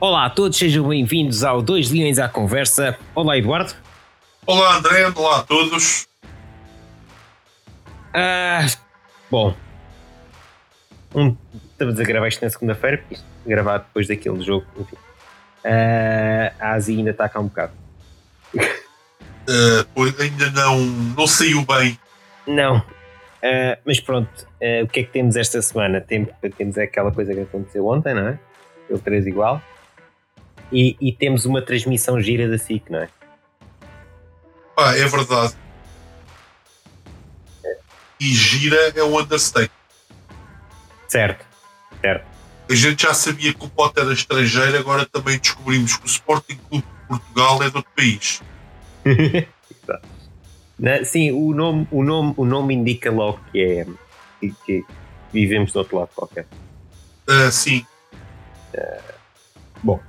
Olá a todos, sejam bem-vindos ao Dois Leões à Conversa. Olá, Eduardo. Olá, André. Olá a todos. Ah, bom, um, estamos a gravar isto na segunda-feira, porque isto é gravado depois daquele jogo. Enfim. Ah, a Ásia ainda está cá um bocado. Uh, pois ainda não, não saiu bem. Não. Ah, mas pronto, ah, o que é que temos esta semana? Temos, temos aquela coisa que aconteceu ontem, não é? O 3 igual. E, e temos uma transmissão gira da SIC, não é? Pá, é verdade. E gira é um understatement. Certo, certo. A gente já sabia que o Pote era estrangeiro, agora também descobrimos que o Sporting Clube de Portugal é de outro país. Na- sim, o nome, o, nome, o nome indica logo que é que, que vivemos do outro lado qualquer. Ah, sim. bom.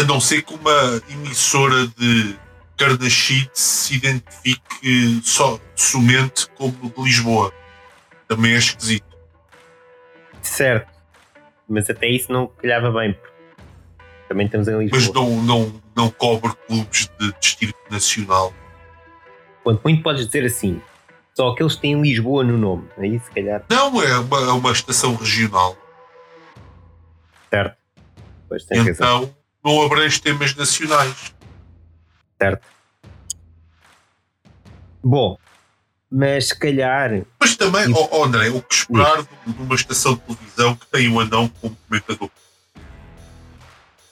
A não ser que uma emissora de Carnachide se identifique só, somente como de Lisboa. Também é esquisito. Certo. Mas até isso não calhava bem. Também estamos em Lisboa. Mas não, não, não cobre clubes de destino nacional. Quanto muito podes dizer assim. Só aqueles que têm Lisboa no nome. Aí se calhar. Não, é uma, é uma estação regional. Certo. Então não abrange temas nacionais. Certo. Bom. Mas se calhar. Mas também, ó ó, André, o que esperar de uma estação de televisão que tem o anão como comentador?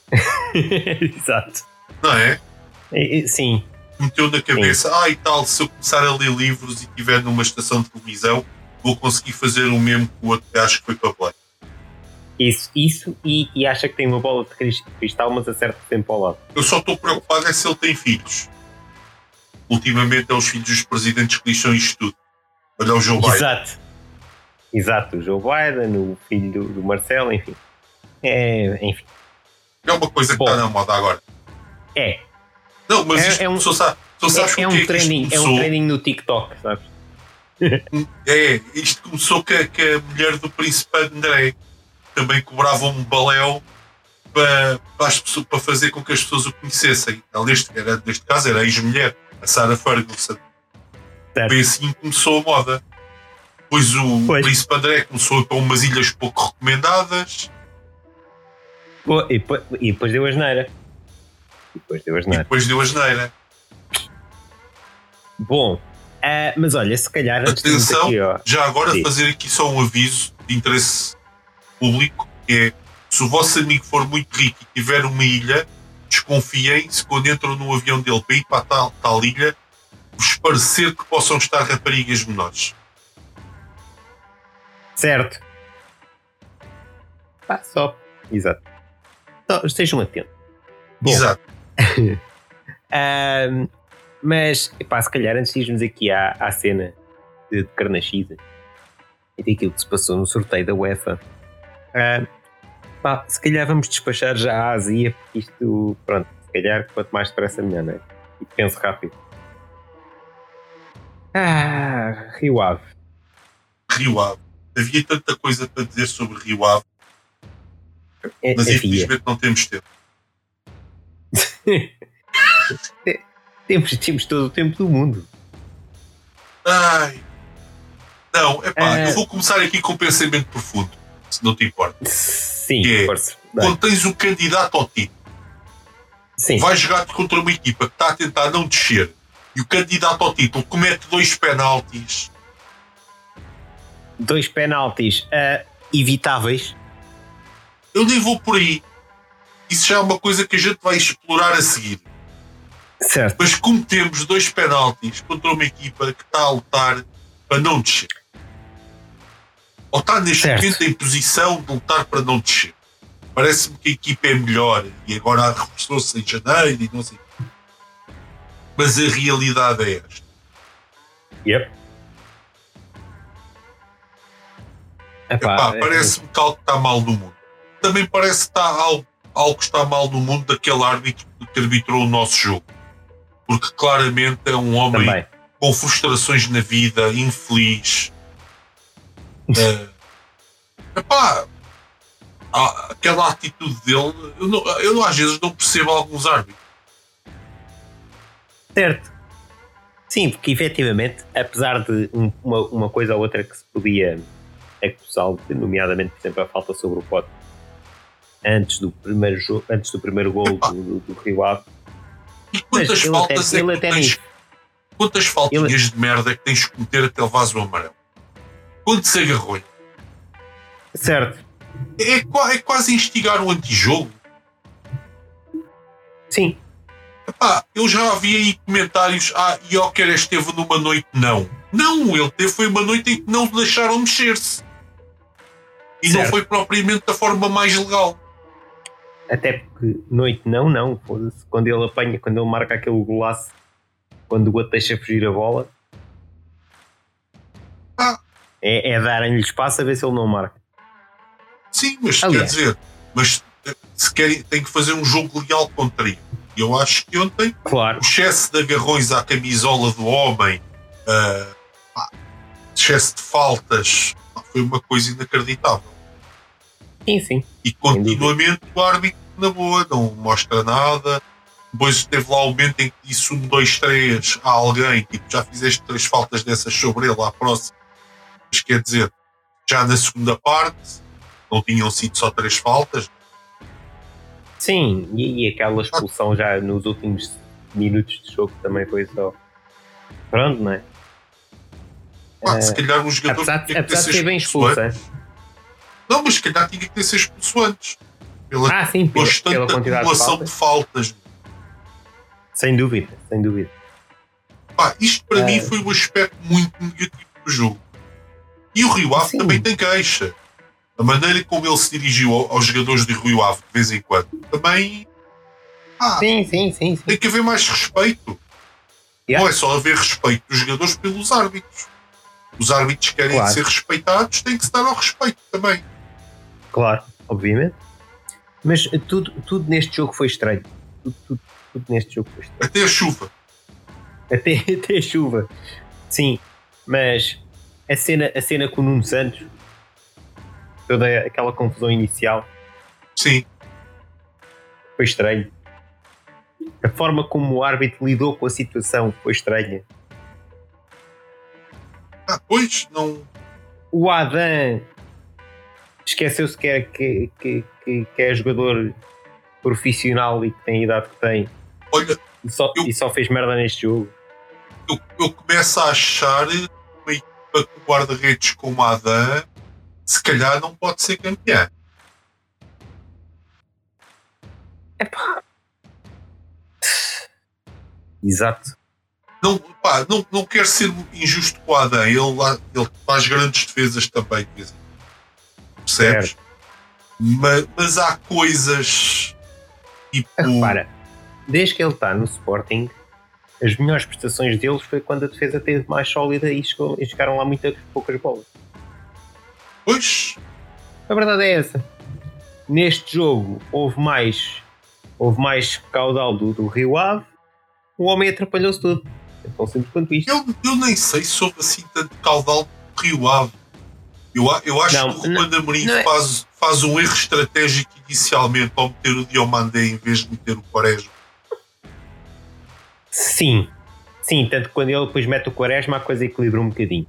Exato. Não é? É, Sim. Meteu na cabeça, ah e tal, se eu começar a ler livros e estiver numa estação de televisão, vou conseguir fazer o mesmo que o outro gajo que foi para Play. Isso, isso e, e acha que tem uma bola de cris- cristal, mas acerta sempre ao lado. Eu só estou preocupado é se ele tem filhos. Ultimamente é os filhos dos presidentes que lixam isto tudo. Olha o Joe Biden. Exato. Exato, o Joe Biden, o filho do, do Marcelo, enfim. É, enfim. É uma coisa que Bom. está na moda agora. É, Não, mas É- isto, é um- só, sa- só sabes é, é que um é que isto trending, é um trending no TikTok, sabes? É, isto começou com a, com a mulher do príncipe André. Também cobrava um baléu para, para, as pessoas- para fazer com que as pessoas o conhecessem. Ela, neste, era, neste caso era a ex-mulher, a Sarah Ferguson. Certo. Foi assim começou a moda. Depois o Pois. príncipe André começou para umas ilhas pouco recomendadas. Pô, E, depois- e depois deu a geneira. E depois deu a E geneira. depois deu a geneira. Bom, ah, mas olha, se calhar Atenção, aqui, ó, já agora Sim. fazer aqui só um aviso de interesse público, que é se o vosso amigo for muito rico e tiver uma ilha, desconfiem se quando entram no avião dele para ir para a tal, tal ilha, vos parecer que possam estar raparigas menores. certo. Pá, só. Exato. Só, estejam atentos. Bom. Exato. Ahm, mas, epá, se calhar antes de irmos aqui à, à cena de, de Carnachida e daquilo que se passou no sorteio da UEFA, ah, pá, se calhar vamos despachar já a Ásia, porque isto, pronto, se calhar quanto mais depressa melhor, não é? E penso rápido. Ah, Rio Ave. Rio Ave. Havia tanta coisa para dizer sobre Rio Ave, É, mas infelizmente não temos tempo. temos, temos todo o tempo do mundo. Ai. Não, é pá, É. eu vou começar aqui com um pensamento profundo, se não te importa. Sim, Que é, força. Quando tens um candidato ao título, Sim, vai jogar contra uma equipa que está a tentar não descer e o candidato ao título comete dois penaltis. dois penaltis ah, evitáveis. Eu nem vou por aí. Isso já é uma coisa que a gente vai explorar a seguir. Certo. Mas cometemos dois penaltis contra uma equipa que está a lutar para não descer. Ou está neste Certo. momento em posição de lutar para não descer. Parece-me que a equipa é melhor e agora reforçou-se em janeiro e não sei. Mas a realidade é esta. Yep. Epá, Epá, é- parece-me que algo está mal no mundo. Também parece que está algo, algo que está mal no mundo daquele árbitro que arbitrou o nosso jogo. Porque claramente é um homem Também. com frustrações na vida, infeliz. Eh, epá, ah, aquela atitude dele, eu, não, eu não, às vezes não percebo alguns árbitros. Certo. Sim, porque efetivamente, apesar de um, uma, uma coisa ou outra que se podia acusá-lo, nomeadamente, por exemplo, a falta sobre o pote antes do primeiro, jogo, antes do primeiro gol do, do, do Rio Ave. E quantas faltas até, é que tens, Quantas faltinhas ele... de merda é que tens de cometer até levar o amarelo? Quantos agarrões? Certo. É, é, quase instigar o antijogo. Sim. Epá, eu já vi aí comentários. Ah, Joker esteve numa noite. Não. Não, ele teve foi uma noite em que não deixaram mexer-se. E certo. não foi propriamente da forma mais legal. Até porque noite não, não. Quando ele apanha, quando ele marca aquele golaço, quando o outro deixa fugir a bola, ah. É, é darem-lhe espaço a ver se ele não marca. Sim, mas Aliás. quer dizer, mas se querem, tem que fazer um jogo leal contra ele. Eu acho que ontem claro. o excesso de agarrões à camisola do homem, uh, excesso de faltas, foi uma coisa inacreditável. Sim, sim. E continuamente o árbitro, na boa, não mostra nada. Depois teve lá o momento em que disse um, dois, três a alguém, tipo, já fizeste três faltas dessas sobre ele à próxima. Mas quer dizer, já na segunda parte, não tinham sido só três faltas. Sim, e, e aquela expulsão já nos últimos minutos de jogo também foi só. Pronto, não é? Ah, se calhar um jogador apesar, tinha que ter ser bem expulso, é? Não, mas se calhar tinha que ter ser expulso antes. Pela ah, sim, pela, pela quantidade acumulação de faltas. de faltas. Sem dúvida, sem dúvida. Pá, isto para mim foi um aspecto muito negativo do jogo. E o Rio Ave também tem queixa a maneira como ele se dirigiu aos jogadores de Rio Ave de vez em quando também. Ah, sim, sim, sim, sim. Tem que haver mais respeito. Yeah. Não é só haver respeito dos jogadores pelos árbitros. Os árbitros querem claro. ser respeitados, tem que se dar ao respeito também. Claro, obviamente. Mas tudo, tudo neste jogo foi estranho. Tudo, tudo, tudo neste jogo foi estranho. Até a chuva. Até, até a chuva. Sim, mas a cena, a cena com o Nuno Santos toda aquela confusão inicial. Sim. Foi estranho. A forma como o árbitro lidou com a situação foi estranha. Ah, pois, não. O Adam esqueceu-se que é, que, que, que, é jogador profissional e que tem a idade que tem. Olha, e só, eu, e só fez merda neste jogo. Eu, eu começo a achar uma equipa com guarda-redes como a Adam se calhar não pode ser campeã. Epá. Exato. Não, pá, não, não quero ser injusto com o Adam. Ele, ele faz grandes defesas também. Percebes? Mas, mas, há coisas tipo. Repara, desde que ele está no Sporting, as melhores prestações deles foi quando a defesa esteve mais sólida e, chegou, e chegaram lá muitas poucas bolas. Pois. A verdade é essa. Neste jogo houve mais, houve mais caudal do, do Rio Ave, o homem atrapalhou-se tudo. É tão simples quanto isto. Eu, eu nem sei se houve assim tanto caudal do Rio Ave. Eu, eu acho não, que o Ruben Amorim é... faz, faz um erro estratégico inicialmente ao meter o Diomandé em vez de meter o Quaresma. Sim, sim, tanto que quando ele depois mete o Quaresma a coisa equilibra um bocadinho.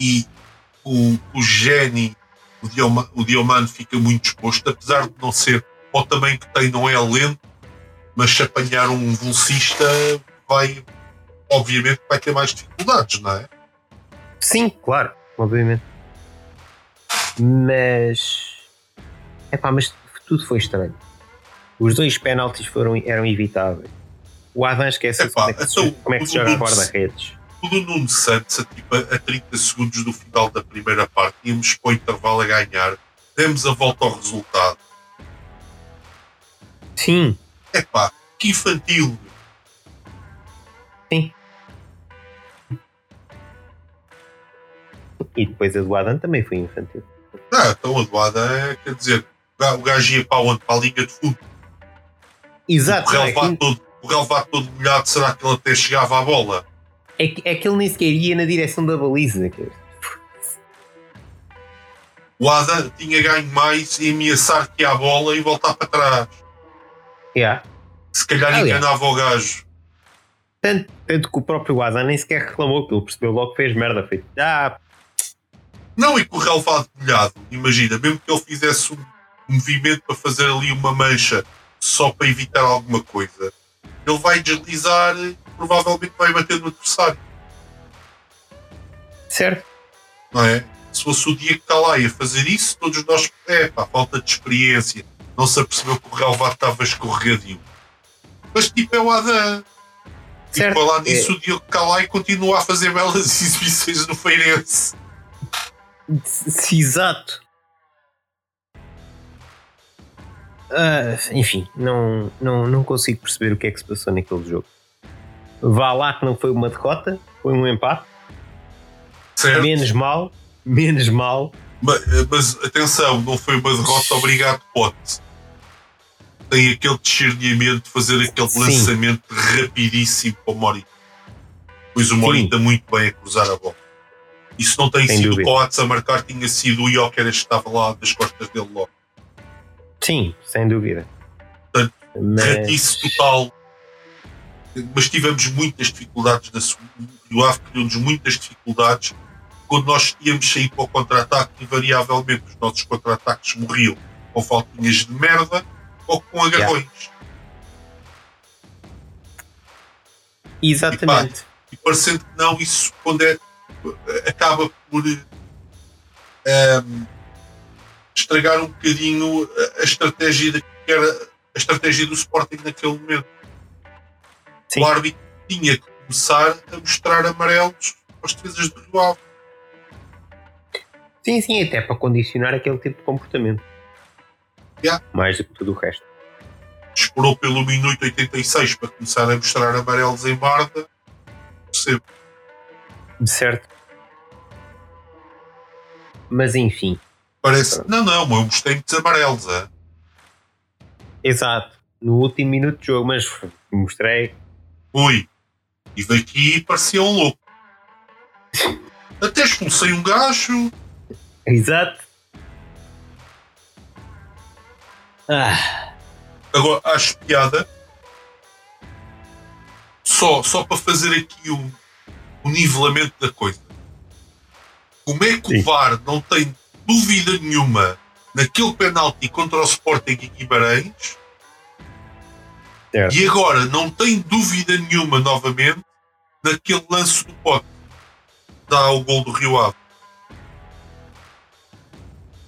E, o, o Geni, o, Dioma, o Diomano fica muito exposto, apesar de não ser, ou também que tem, não é lento, mas se apanhar um velocista vai, obviamente, vai ter mais dificuldades, não é? Sim, claro, obviamente. Mas. Epá, mas tudo foi estranho. Os dois penaltis foram, eram evitáveis. O Adam esquece como é que, então, como é que se joga guarda-redes o do Nuno Santos, a, tipo, a 30 segundos do final da primeira parte, íamos para o intervalo a ganhar, demos a volta ao resultado. Sim. É pá, que infantil. Sim. E depois a do Adam também foi infantil. Ah, então a do Adam é, quer dizer, o gajo ia para onde? Para a Liga de Fundo. Exato. O relevado, é todo, o relevado todo molhado, será que ele até chegava à bola? É que, é que ele nem sequer ia na direção da baliza. o Adam tinha ganho mais e ameaçar que a bola e voltar para trás. Yeah. Se calhar Aliás. enganava o gajo. Tanto, tanto que o próprio Adam nem sequer reclamou, que ele percebeu logo que fez merda. Foi, ah, Não, e com o relevado molhado, imagina, mesmo que ele fizesse um movimento para fazer ali uma mancha só para evitar alguma coisa, ele vai deslizar e provavelmente vai bater no adversário, certo. não é? Se fosse o dia que está lá e a fazer isso, todos nós, é pá, falta de experiência, não se apercebeu que o relevado estava escorregadio. Mas tipo é o Adam. E Certo. falar nisso, o Diogo Calai continua a fazer belas exibições no Feirense. Exato. Ah, enfim, não, não, não consigo perceber o que é que se passou naquele jogo. Vá lá que não foi uma derrota, foi um empate. Certo? Menos mal, menos mal. Ma- Mas, atenção, não foi uma derrota, obrigado, pote. Tem aquele discernimento de fazer aquele Sim. lançamento rapidíssimo para o Morita. Pois o Sim. Morita muito bem a cruzar a bola. Isso não tem Sem sido dúvida. o Coates a marcar, tinha sido o Jóqueras que estava lá das costas dele logo. Sim, sem dúvida. Portanto, Mas, Ratice total. Mas tivemos muitas dificuldades na segunda. O Ave criou-nos muitas dificuldades quando nós íamos sair para o contra-ataque, invariavelmente os nossos contra-ataques morriam com faltinhas de merda ou com agarrões. exatamente. E parecendo que não, isso quando é, acaba por ehm, estragar um bocadinho a, a estratégia da, que era a estratégia do Sporting naquele momento. Sim. O árbitro tinha que começar a mostrar amarelos aos defesas do Rio Ave. Sim, sim, até para condicionar aquele tipo de comportamento. Yeah. Mais do que tudo o resto. Esperou pelo minuto 86 para começar a mostrar amarelos em Barda. Percebo. Certo. Mas enfim, Parece. Não, não, eu mostrei muitos amarelos. É? exato. No último minuto de jogo, mas mostrei. Ui. E parecia um louco. Até expulsei um gajo. Exato. Ah, Agora, acho piada. Só, só para fazer aqui o, o nivelamento da coisa. Como é que Sim. o VAR não tem dúvida nenhuma naquele penalti contra o Sporting em Guimarães certo. e agora não tem dúvida nenhuma novamente naquele lance do pote dá o gol do Rio Ave.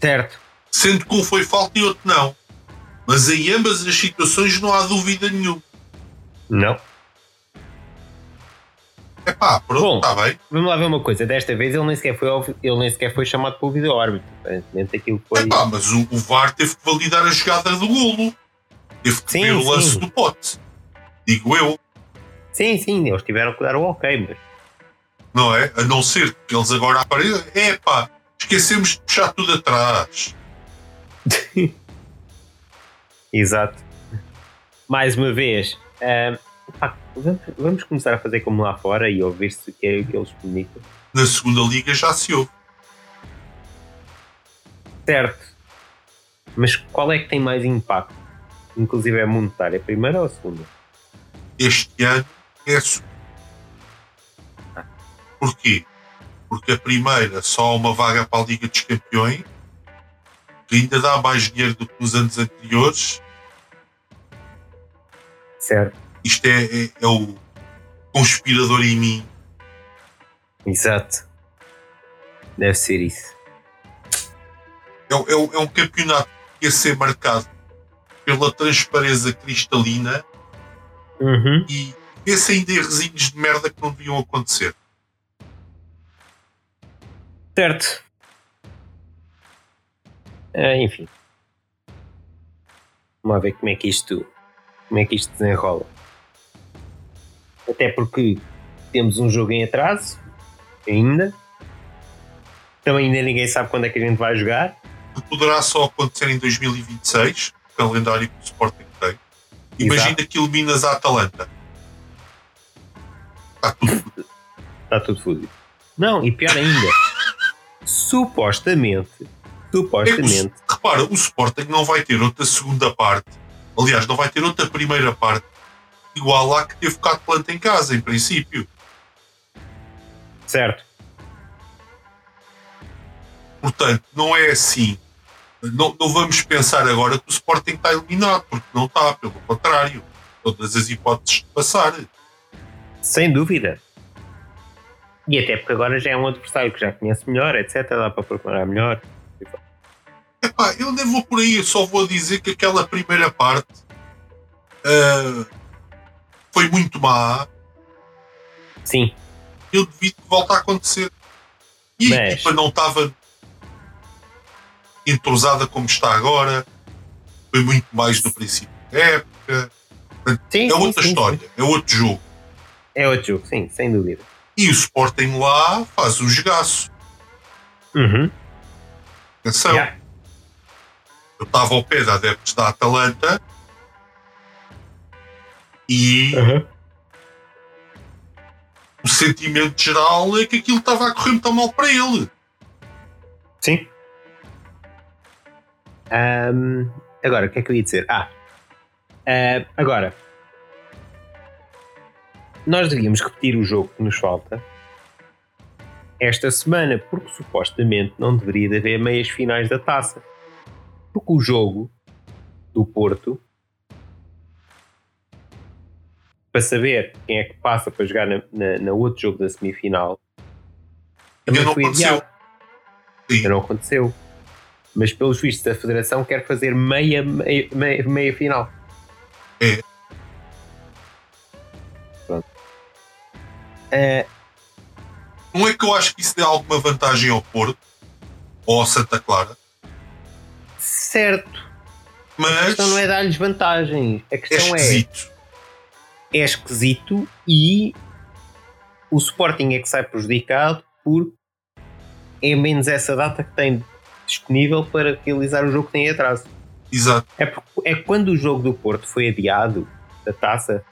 Certo. Sendo que um foi falta e outro não. Mas em ambas as situações não há dúvida nenhuma. Não. É pá, pronto, Bom. está bem. Vamos lá ver uma coisa. Desta vez ele nem sequer foi, ele nem sequer foi chamado pelo vídeo árbitro. Aparentemente aquilo foi. Epá, mas o, o VAR teve que validar a jogada do golo. Teve que Sim, ver o lance sim. do pote. Digo eu, Sim, sim, eles tiveram que dar o ok, mas. não é? A não ser que eles agora apareçam. Epá, esquecemos de puxar tudo atrás. Exato. Mais uma vez, ah, pá, vamos, vamos começar a fazer como lá fora e ouvir se que é que eles comunicam. Na segunda liga já se ouve. Certo. Mas qual é que tem mais impacto? Inclusive é monetário, a primeira ou a segunda? Este ano é a segunda. Porquê? Porque a primeira só há uma vaga para a Liga dos Campeões, que ainda dá mais dinheiro do que nos anos anteriores. Certo. Isto é, é- é o conspirador em mim. Exato. Deve ser isso. É, é- é um campeonato que ia ser marcado pela transparência cristalina Uhum. e esse ainda errezinhos de merda que não deviam acontecer. Certo. Ah, enfim. Vamos ver como é que isto como é que isto desenrola. Até porque temos um jogo em atraso ainda. Também ainda ninguém sabe quando é que a gente vai jogar. Poderá só acontecer em 2026, o calendário que o Sporting tem. Imagina que eliminas a Atalanta. Está tudo Está tudo fodido. Não, e pior ainda, supostamente Supostamente. É o, repara, o Sporting não vai ter outra segunda parte. Aliás, não vai ter outra primeira parte igual à que teve cá de planta em casa, em princípio. Certo. Portanto, não é assim. Não, não vamos pensar agora que o Sporting está eliminado, porque não está, pelo contrário. Todas as hipóteses de passar. Sem dúvida. E até porque agora já é um adversário que já conhece melhor, etc. Dá para preparar melhor. Epá, eu nem vou por aí, eu só vou dizer que aquela primeira parte uh, foi muito má. Sim. Eu devido voltar a acontecer. E Mas... a equipa não estava entrosada como está agora. Foi muito mais no princípio da época. Sim, é outra sim, história, sim. é outro jogo. É outro jogo, sim, sem dúvida. E o Sporting lá faz um jogaço. Uhum. Atenção. Yeah. Eu estava ao pé da adeptos da Atalanta e uhum. o sentimento geral é que aquilo estava a correr muito mal para ele. Sim. Um, agora, o que é que eu ia dizer? Ah, uh, agora, nós devíamos repetir o jogo que nos falta esta semana, porque supostamente não deveria haver meias finais da taça. Porque o jogo do Porto, para saber quem é que passa para jogar na, na, na outro jogo da semifinal, também não foi adiado. Ainda não aconteceu. Mas pelos vistos da Federação quer fazer meia, meia, meia, meia final. É. Pronto. É... Não é que eu acho que isso dê alguma vantagem ao Porto ou ao Santa Clara? Certo. Mas a questão não é dar-lhes vantagem. A questão é esquisito. é. É esquisito e o Sporting é que sai prejudicado por é menos essa data que tem disponível para realizar o jogo que tem atraso. Exato. É, é quando o jogo do Porto foi adiado da taça,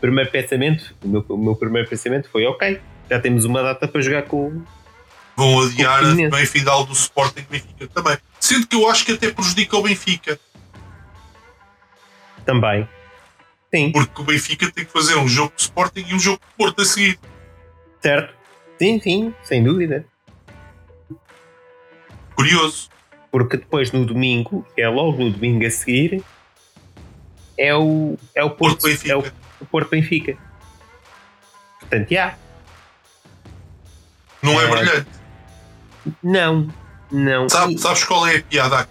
primeiro pensamento, o meu, o meu primeiro pensamento foi ok, já temos uma data para jogar com. Vão adiar a meia final do Sporting Benfica também. Sendo que eu acho que até prejudica o Benfica. Também. Sim. Porque o Benfica tem que fazer um jogo de Sporting e um jogo de Porto a seguir. Certo. Sim, sim, sem dúvida. Curioso. Porque depois no domingo, é logo no domingo a seguir, é o, é o Porto, Porto Benfica. É o, o Porto Benfica. Portanto, já. Não é, é brilhante. Não, não. Sabe, sabes qual é a piada?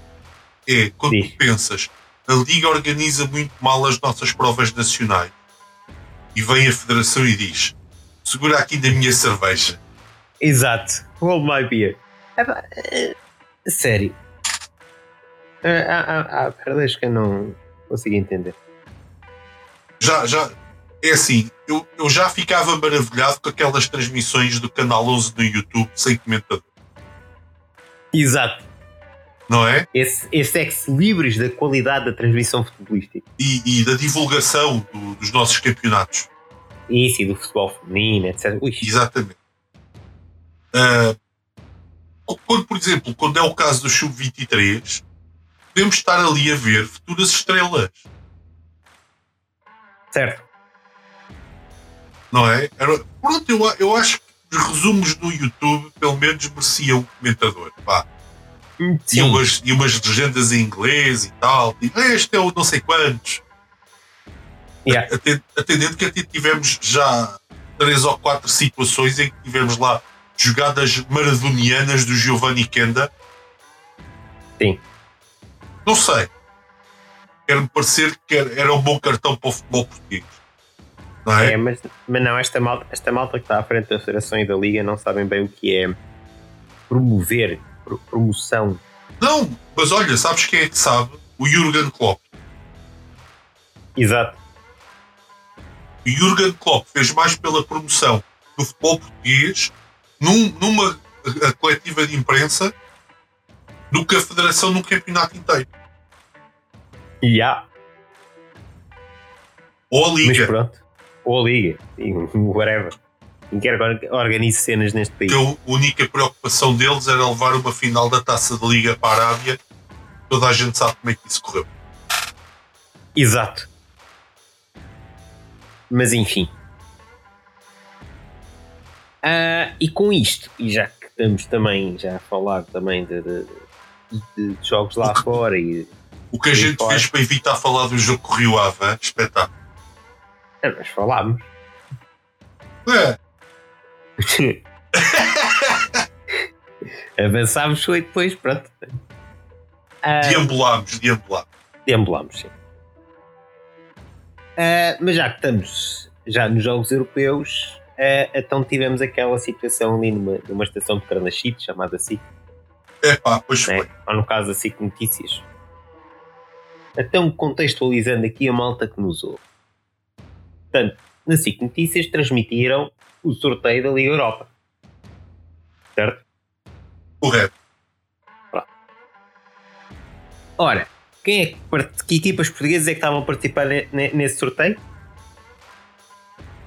É quando Diz. tu pensas, a Liga organiza muito mal as nossas provas nacionais e vem a Federação e diz: segura aqui da minha cerveja. Exato, hold my beer. É, sério. Há, há, que eu não consigo entender. Já, já. É assim, eu, eu já ficava maravilhado com aquelas transmissões do Canal 11 no YouTube sem comentador. Exato. Não é? Esse, esse ex-libris da qualidade da transmissão futebolística. E, e da divulgação do, dos nossos campeonatos. Isso, e do futebol feminino, etc. Ui. Exatamente. Uh, quando, por exemplo, quando é o caso do Sub-23, podemos estar ali a ver futuras estrelas. Certo. Não é? Era, pronto, eu, eu acho que os resumos no YouTube, pelo menos, mereciam um comentador. Pá. E, umas, e umas legendas em inglês e tal. E, este é o não sei quantos. Yeah. Atendendo que até tivemos já três ou quatro situações em que tivemos lá jogadas maradonianas do Giovanni Kenda. Sim. Não sei. Quer-me parecer que era um bom cartão para o futebol português. Não é? é mas, mas não, esta malta, esta malta que está à frente da Federação e da Liga não sabem bem o que é promover, promoção. Não, mas olha, sabes quem é que sabe? O Jurgen Klopp. Exato. O Jurgen Klopp fez mais pela promoção do futebol português num, numa coletiva de imprensa do que a Federação num campeonato inteiro. E yeah. Ou a Liga. Mas pronto. Ou a Liga. Whatever. Quem quer que organize cenas neste país. Que a única preocupação deles era levar uma final da taça da Liga para a Arábia. Toda a gente sabe como é que isso correu. Exato. Mas enfim. Ah, e com isto, e já que estamos também já a falar também de, de, de jogos lá fora e o que a gente fora. fez para evitar falar do jogo que Rio Ave, espetáculo. É, nós falámos. É. Avançámos foi depois, pronto. Uh, deambulámos, deambulámos. Deambulámos, sim. Uh, mas já que estamos já nos Jogos Europeus, uh, então tivemos aquela situação ali numa, numa estação de Carnachite chamada SIC. É pá, pois né? foi. Ou no caso da SIC Notícias. Então, contextualizando aqui a malta que nos ouve. Portanto, na SIC Notícias transmitiram o sorteio da Liga Europa. Certo? Correto. Pronto. Ora, quem é que, que equipas portuguesas é que estavam a participar nesse sorteio?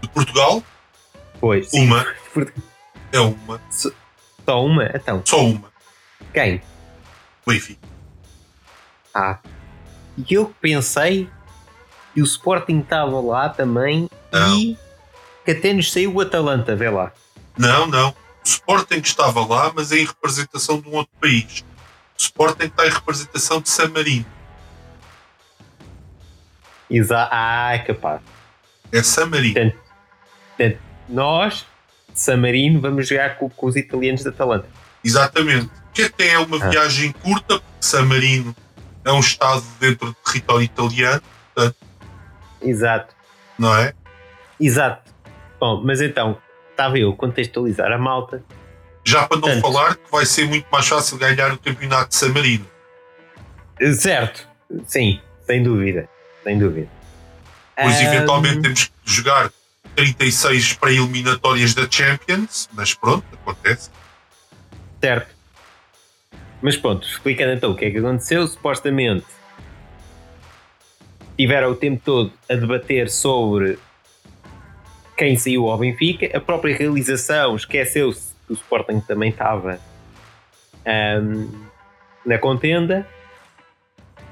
De Portugal? Pois. Sim. Uma. É uma. Só uma? Então. Só uma. Quem? Benfica. Ah. E eu pensei que o Sporting estava lá também não. e que até nos saiu o Atalanta, vê lá. Não, não. O Sporting estava lá, mas é em representação de um outro país. O Sporting está em representação de San Marino. Exato. Ah, é capaz. É San Marino. Portanto, portanto, nós, San Marino, vamos jogar com, com, os italianos da Atalanta. Exatamente. Que até é uma ah. viagem curta, porque San Marino é um estado dentro do território italiano. Portanto, Exato. Não é? Exato. Bom, mas então, estava eu a contextualizar a malta. Já para não Portanto, falar que vai ser muito mais fácil ganhar o campeonato de San Marino. Certo, sim, sem dúvida. Sem dúvida. Pois um... eventualmente temos que jogar 36 para eliminatórias da Champions, mas pronto, acontece. Certo. Mas pronto, explicando então o que é que aconteceu, supostamente tiveram o tempo todo a debater sobre quem saiu ao Benfica, a própria realização esqueceu-se que o Sporting também estava um, na contenda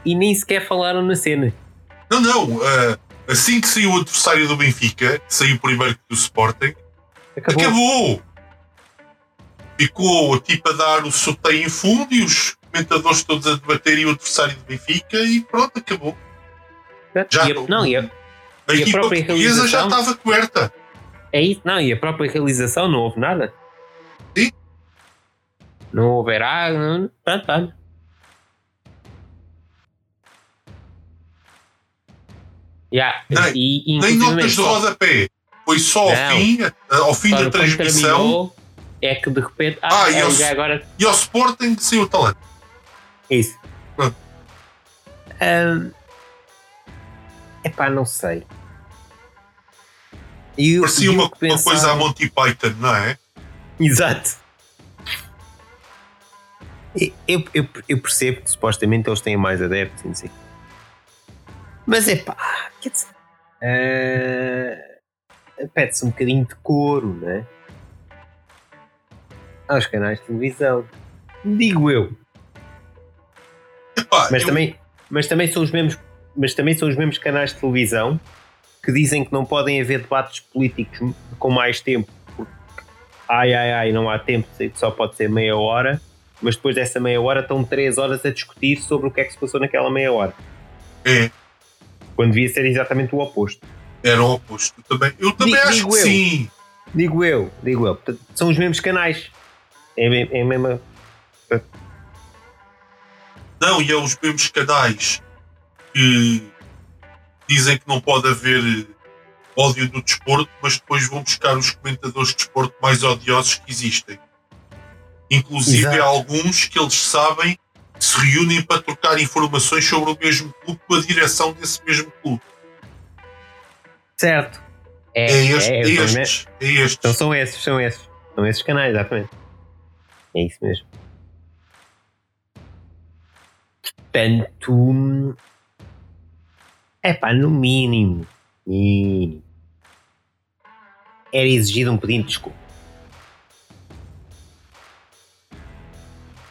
e nem sequer falaram na cena. Não, não, uh, assim que saiu o adversário do Benfica, saiu primeiro do Sporting, acabou. acabou. Ficou tipo a dar o sorteio em fundo e os comentadores todos a debaterem o adversário do Benfica e pronto, acabou. Já, e a, não, e a, a e equipa portuguesa já estava coberta. É isso, não, e a própria realização não houve nada. Sim. Não houverá. Não, tá, tá. Yeah, nem, e, nem notas de rodapé. Foi só não, ao fim, ao fim da transmissão. É que de repente. Ah, ah e, é, ao, agora... e ao Sporting saiu o talento. Isso. Ah. Um, Epá, não sei. E, Parecia uma, pensava... uma coisa a Monty Python, não é? Exato. Eu, eu, eu, percebo que supostamente eles têm mais adeptos, não sei. Mas é pá, quer dizer, uh, pede-se um bocadinho de couro, não é? Aos canais de televisão. Digo eu. Epá, mas, eu... Também, mas também são os mesmos mas também são os mesmos canais de televisão que dizem que não podem haver debates políticos com mais tempo, porque ai ai ai, não há tempo, só pode ser meia hora, mas depois dessa meia hora estão três horas a discutir sobre o que é que se passou naquela meia hora. É. Quando devia ser exatamente o oposto. Era o oposto também. Eu também digo, acho digo que eu. sim. Digo eu, digo eu. São os mesmos canais. É, é a mesma. Não, e é os mesmos canais que dizem que não pode haver ódio do desporto, mas depois vão buscar os comentadores de desporto mais odiosos que existem. Inclusive Exato. alguns que eles sabem que se reúnem para trocar informações sobre o mesmo clube com a direção desse mesmo clube. Certo. É, é, este, é, é, estes, é estes. Então são esses, são esses. São esses canais, exatamente. É isso mesmo. Portanto, é pá, no mínimo. Mínimo. era exigido um pedido de desculpa.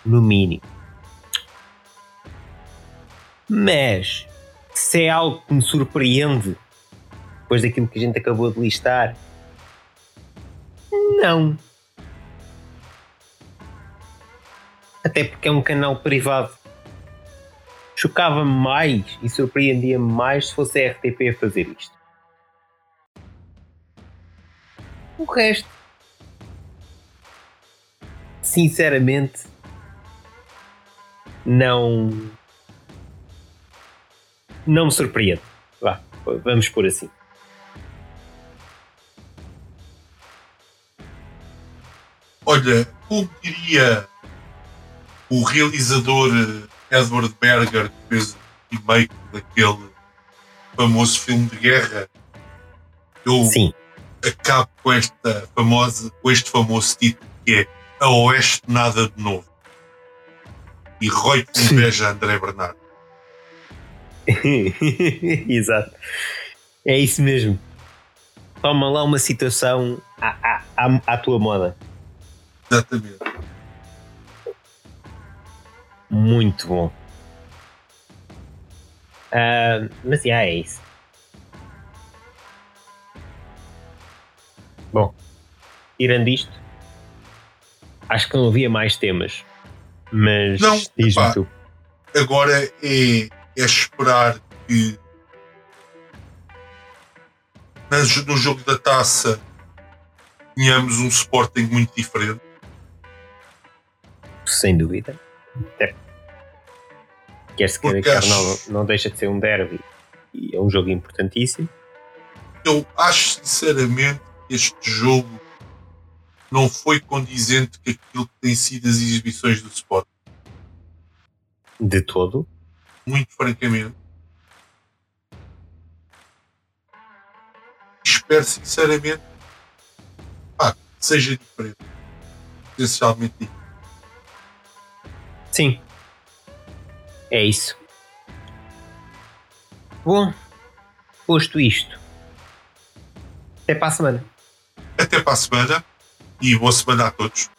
No mínimo. Mas se é algo que me surpreende depois daquilo que a gente acabou de listar, não. Até porque é um canal privado. Chocava-me mais e surpreendia-me mais se fosse a RTP a fazer isto. O resto, sinceramente, não. Não me surpreende. Vá, vamos por assim. Olha, como diria o realizador eh, Edward Berger, que fez o remake daquele famoso filme de guerra, eu Sim. acabo com, esta famosa, com este famoso título que é A Oeste Nada de Novo. E que inveja André Bernardo. Exato. É isso mesmo. Toma lá uma situação à, à, à, à tua moda. Exatamente. Muito bom. Ah, mas já é isso. Bom, tirando isto, acho que não havia mais temas. Mas Não, diz-me tu. Agora é, é esperar que no jogo da taça tenhamos um Sporting muito diferente. Sem dúvida. Até quer se queira, quer não, não deixa de ser um derby e é um jogo importantíssimo. Eu acho sinceramente que este jogo não foi condizente com aquilo que tem sido as exibições do Sporting. De todo. Muito francamente. Espero sinceramente pá, que seja diferente. Essencialmente diferente. Sim. É isso. Bom, posto isto, até para a semana. Até para a semana e boa semana a todos.